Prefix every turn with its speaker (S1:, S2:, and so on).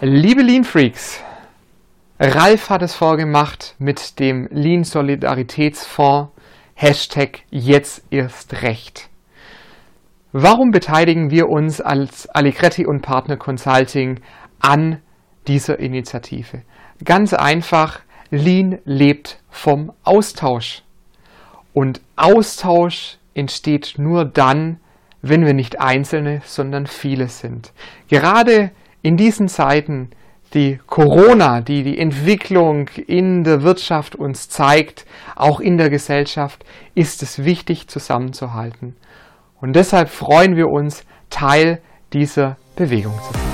S1: Liebe Lean Freaks, Ralf hat es vorgemacht mit dem Lean Solidaritätsfonds, Hashtag jetzt erst recht. Warum beteiligen wir uns als Allegretti und Partner Consulting an dieser Initiative? Ganz einfach, Lean lebt vom Austausch. Und Austausch entsteht nur dann, wenn wir nicht Einzelne, sondern viele sind. Gerade in diesen Zeiten, die Corona, die die Entwicklung in der Wirtschaft uns zeigt, auch in der Gesellschaft, ist es wichtig zusammenzuhalten. Und deshalb freuen wir uns, Teil dieser Bewegung zu sein.